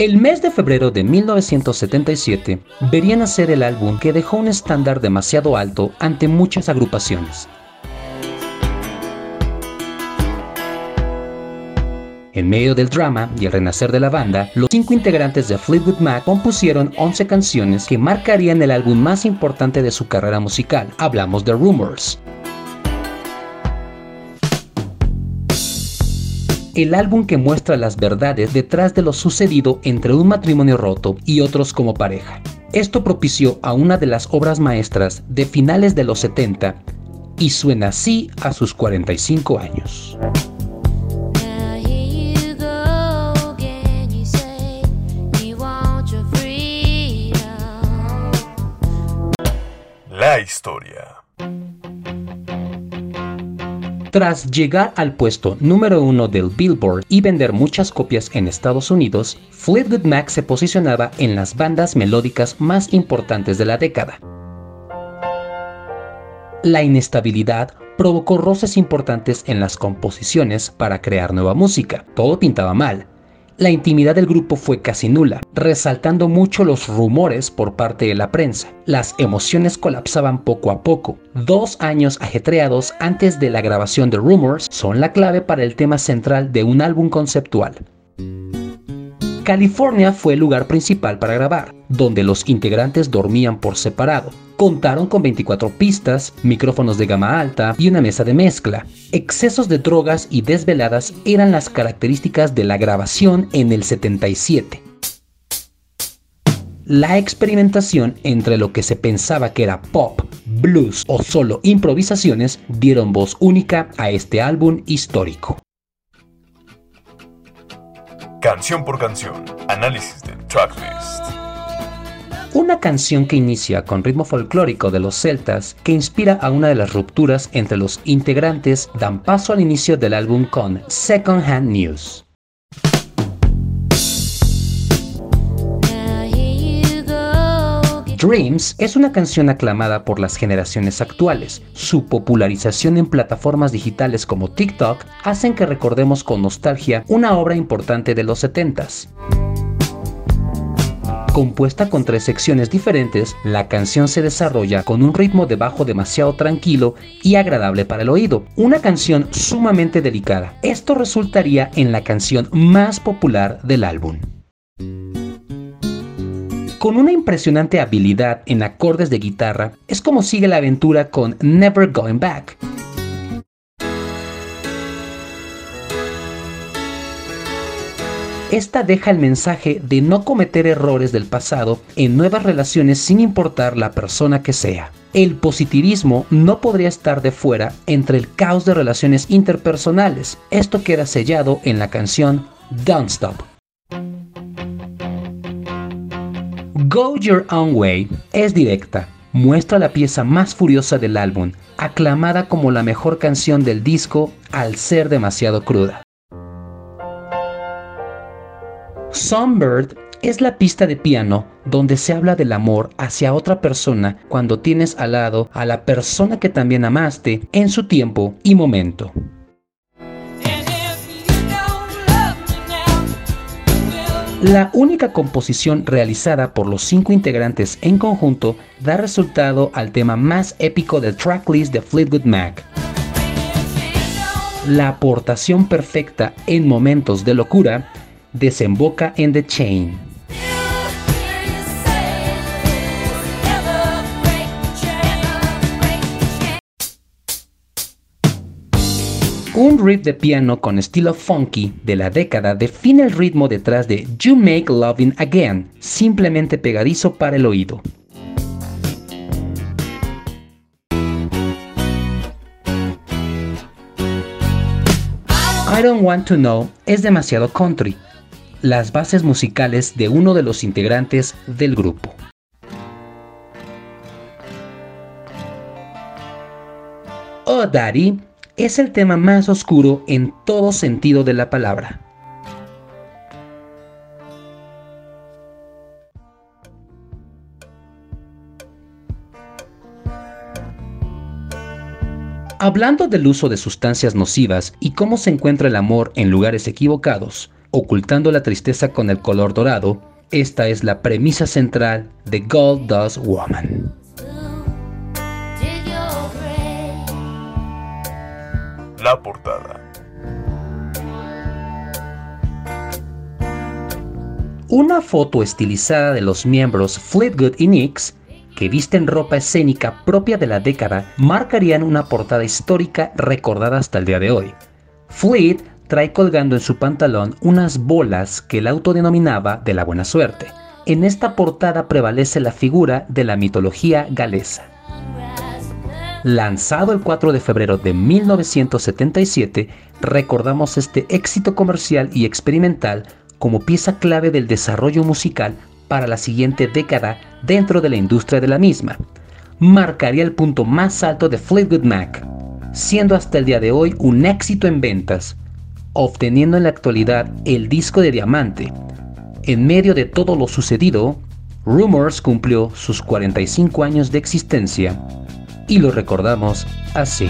El mes de febrero de 1977 vería nacer el álbum que dejó un estándar demasiado alto ante muchas agrupaciones. En medio del drama y el renacer de la banda, los cinco integrantes de Fleetwood Mac compusieron 11 canciones que marcarían el álbum más importante de su carrera musical. Hablamos de Rumors. El álbum que muestra las verdades detrás de lo sucedido entre un matrimonio roto y otros como pareja. Esto propició a una de las obras maestras de finales de los 70 y suena así a sus 45 años. La historia. Tras llegar al puesto número uno del Billboard y vender muchas copias en Estados Unidos, Fleetwood Mac se posicionaba en las bandas melódicas más importantes de la década. La inestabilidad provocó roces importantes en las composiciones para crear nueva música. Todo pintaba mal, la intimidad del grupo fue casi nula, resaltando mucho los rumores por parte de la prensa. Las emociones colapsaban poco a poco. Dos años ajetreados antes de la grabación de Rumors son la clave para el tema central de un álbum conceptual. California fue el lugar principal para grabar, donde los integrantes dormían por separado. Contaron con 24 pistas, micrófonos de gama alta y una mesa de mezcla. Excesos de drogas y desveladas eran las características de la grabación en el 77. La experimentación entre lo que se pensaba que era pop, blues o solo improvisaciones dieron voz única a este álbum histórico. Canción por canción, análisis del tracklist. Una canción que inicia con ritmo folclórico de los celtas que inspira a una de las rupturas entre los integrantes dan paso al inicio del álbum con Second Hand News. Dreams es una canción aclamada por las generaciones actuales. Su popularización en plataformas digitales como TikTok hacen que recordemos con nostalgia una obra importante de los 70s. Compuesta con tres secciones diferentes, la canción se desarrolla con un ritmo de bajo demasiado tranquilo y agradable para el oído, una canción sumamente delicada. Esto resultaría en la canción más popular del álbum. Con una impresionante habilidad en acordes de guitarra, es como sigue la aventura con Never Going Back. Esta deja el mensaje de no cometer errores del pasado en nuevas relaciones sin importar la persona que sea. El positivismo no podría estar de fuera entre el caos de relaciones interpersonales. Esto queda sellado en la canción Don't Stop. Go Your Own Way es directa, muestra la pieza más furiosa del álbum, aclamada como la mejor canción del disco al ser demasiado cruda. Songbird es la pista de piano donde se habla del amor hacia otra persona cuando tienes al lado a la persona que también amaste en su tiempo y momento. La única composición realizada por los cinco integrantes en conjunto da resultado al tema más épico del tracklist de Fleetwood Mac. La aportación perfecta en momentos de locura desemboca en The Chain. Un riff de piano con estilo funky de la década define el ritmo detrás de You Make Loving Again, simplemente pegadizo para el oído. I Don't Want to Know es demasiado country, las bases musicales de uno de los integrantes del grupo. Oh Daddy es el tema más oscuro en todo sentido de la palabra. Hablando del uso de sustancias nocivas y cómo se encuentra el amor en lugares equivocados, ocultando la tristeza con el color dorado, esta es la premisa central de Gold Dust Woman. La portada. Una foto estilizada de los miembros Fleetwood y Nicks, que visten ropa escénica propia de la década, marcarían una portada histórica recordada hasta el día de hoy. Fleet trae colgando en su pantalón unas bolas que él autodenominaba de la buena suerte. En esta portada prevalece la figura de la mitología galesa. Lanzado el 4 de febrero de 1977, recordamos este éxito comercial y experimental como pieza clave del desarrollo musical para la siguiente década dentro de la industria de la misma. Marcaría el punto más alto de Fleetwood Mac, siendo hasta el día de hoy un éxito en ventas, obteniendo en la actualidad el disco de diamante. En medio de todo lo sucedido, Rumors cumplió sus 45 años de existencia y lo recordamos así.